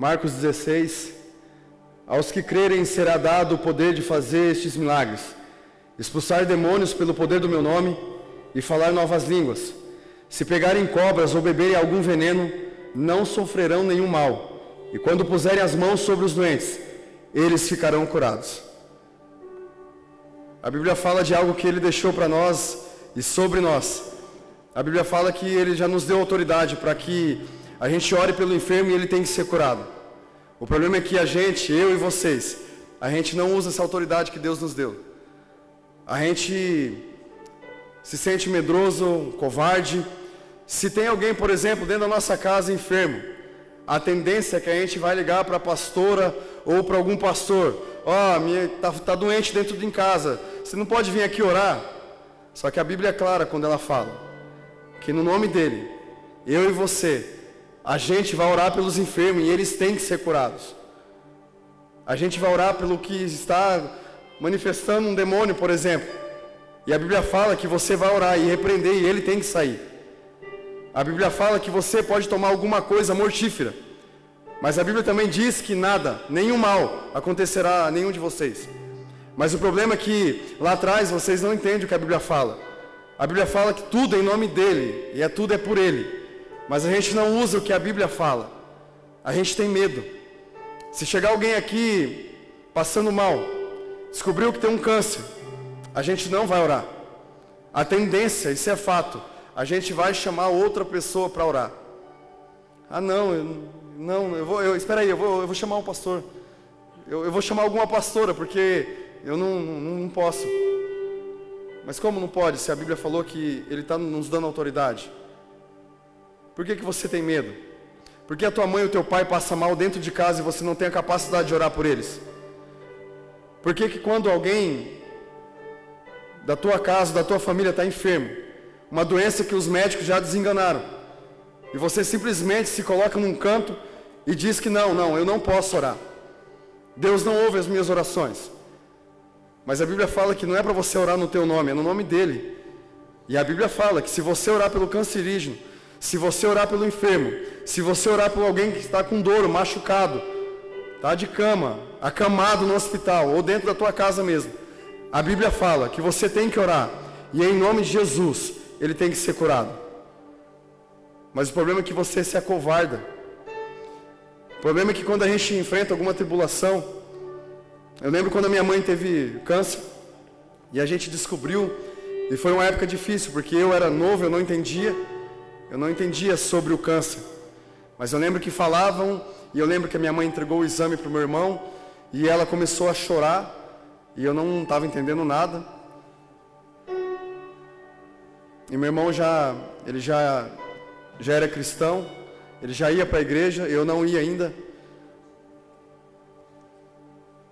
Marcos 16: Aos que crerem será dado o poder de fazer estes milagres, expulsar demônios pelo poder do meu nome e falar novas línguas. Se pegarem cobras ou beberem algum veneno, não sofrerão nenhum mal. E quando puserem as mãos sobre os doentes, eles ficarão curados. A Bíblia fala de algo que ele deixou para nós e sobre nós. A Bíblia fala que ele já nos deu autoridade para que a gente ore pelo enfermo e ele tem que ser curado. O problema é que a gente, eu e vocês, a gente não usa essa autoridade que Deus nos deu. A gente se sente medroso, covarde. Se tem alguém, por exemplo, dentro da nossa casa enfermo, a tendência é que a gente vai ligar para a pastora ou para algum pastor. Ó, oh, tá, tá doente dentro de casa. Você não pode vir aqui orar. Só que a Bíblia é clara quando ela fala que no nome dele, eu e você, a gente vai orar pelos enfermos e eles têm que ser curados. A gente vai orar pelo que está manifestando um demônio, por exemplo. E a Bíblia fala que você vai orar e repreender e ele tem que sair. A Bíblia fala que você pode tomar alguma coisa mortífera. Mas a Bíblia também diz que nada, nenhum mal acontecerá a nenhum de vocês. Mas o problema é que lá atrás vocês não entendem o que a Bíblia fala. A Bíblia fala que tudo é em nome dele, e é tudo é por ele. Mas a gente não usa o que a Bíblia fala. A gente tem medo. Se chegar alguém aqui passando mal, descobriu que tem um câncer, a gente não vai orar. A tendência, isso é fato, a gente vai chamar outra pessoa para orar. Ah, não, eu, não, eu vou, eu, espera aí, eu vou, eu vou chamar um pastor. Eu, eu vou chamar alguma pastora, porque eu não, não, não posso. Mas como não pode, se a Bíblia falou que Ele está nos dando autoridade? Por que, que você tem medo? Por que a tua mãe e o teu pai passam mal dentro de casa e você não tem a capacidade de orar por eles? Por que, que quando alguém da tua casa, da tua família está enfermo, uma doença que os médicos já desenganaram, e você simplesmente se coloca num canto e diz que não, não, eu não posso orar. Deus não ouve as minhas orações. Mas a Bíblia fala que não é para você orar no teu nome, é no nome dele. E a Bíblia fala que se você orar pelo cancerígeno, se você orar pelo enfermo, se você orar por alguém que está com dor, machucado, está de cama, acamado no hospital ou dentro da tua casa mesmo, a Bíblia fala que você tem que orar e em nome de Jesus ele tem que ser curado. Mas o problema é que você se acovarda. O problema é que quando a gente enfrenta alguma tribulação, eu lembro quando a minha mãe teve câncer e a gente descobriu, e foi uma época difícil, porque eu era novo, eu não entendia, eu não entendia sobre o câncer. Mas eu lembro que falavam, e eu lembro que a minha mãe entregou o exame para o meu irmão, e ela começou a chorar, e eu não estava entendendo nada. E meu irmão já, ele já, já era cristão, ele já ia para a igreja, eu não ia ainda.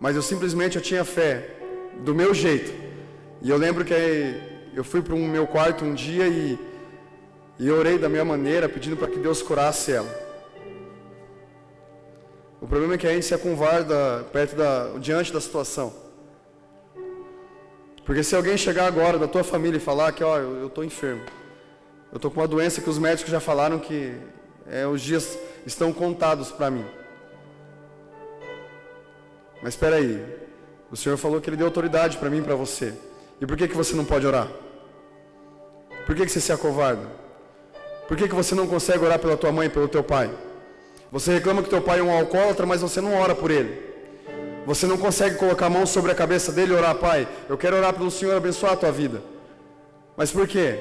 Mas eu simplesmente eu tinha fé, do meu jeito. E eu lembro que eu fui para o meu quarto um dia e, e orei da minha maneira, pedindo para que Deus curasse ela. O problema é que a gente se acovarda perto da, diante da situação. Porque se alguém chegar agora da tua família e falar que, ó, eu estou enfermo, eu estou com uma doença que os médicos já falaram que é, os dias estão contados para mim. Mas espera aí, o Senhor falou que Ele deu autoridade para mim e para você. E por que, que você não pode orar? Por que, que você se acovarda? Por que, que você não consegue orar pela tua mãe e pelo teu pai? Você reclama que teu pai é um alcoólatra, mas você não ora por ele. Você não consegue colocar a mão sobre a cabeça dele e orar, Pai, eu quero orar pelo Senhor abençoar a tua vida. Mas por quê?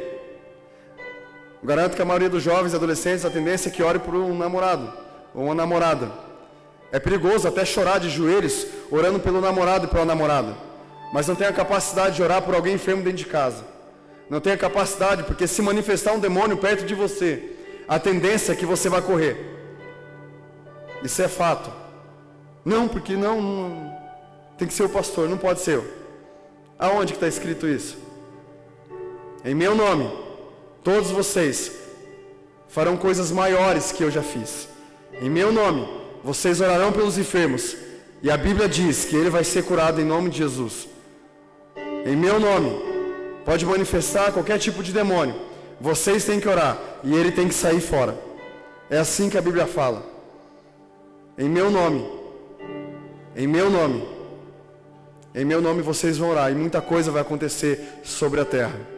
Eu garanto que a maioria dos jovens e adolescentes a tendência é que ore por um namorado ou uma namorada. É perigoso até chorar de joelhos orando pelo namorado e pela namorada. Mas não tem a capacidade de orar por alguém enfermo dentro de casa. Não tem a capacidade, porque se manifestar um demônio perto de você, a tendência é que você vai correr. Isso é fato. Não, porque não, não, tem que ser o pastor, não pode ser. Aonde que está escrito isso? Em meu nome, todos vocês farão coisas maiores que eu já fiz. Em meu nome, vocês orarão pelos enfermos. E a Bíblia diz que ele vai ser curado em nome de Jesus. Em meu nome, pode manifestar qualquer tipo de demônio. Vocês têm que orar e ele tem que sair fora. É assim que a Bíblia fala. Em meu nome. Em meu nome. Em meu nome vocês vão orar e muita coisa vai acontecer sobre a terra.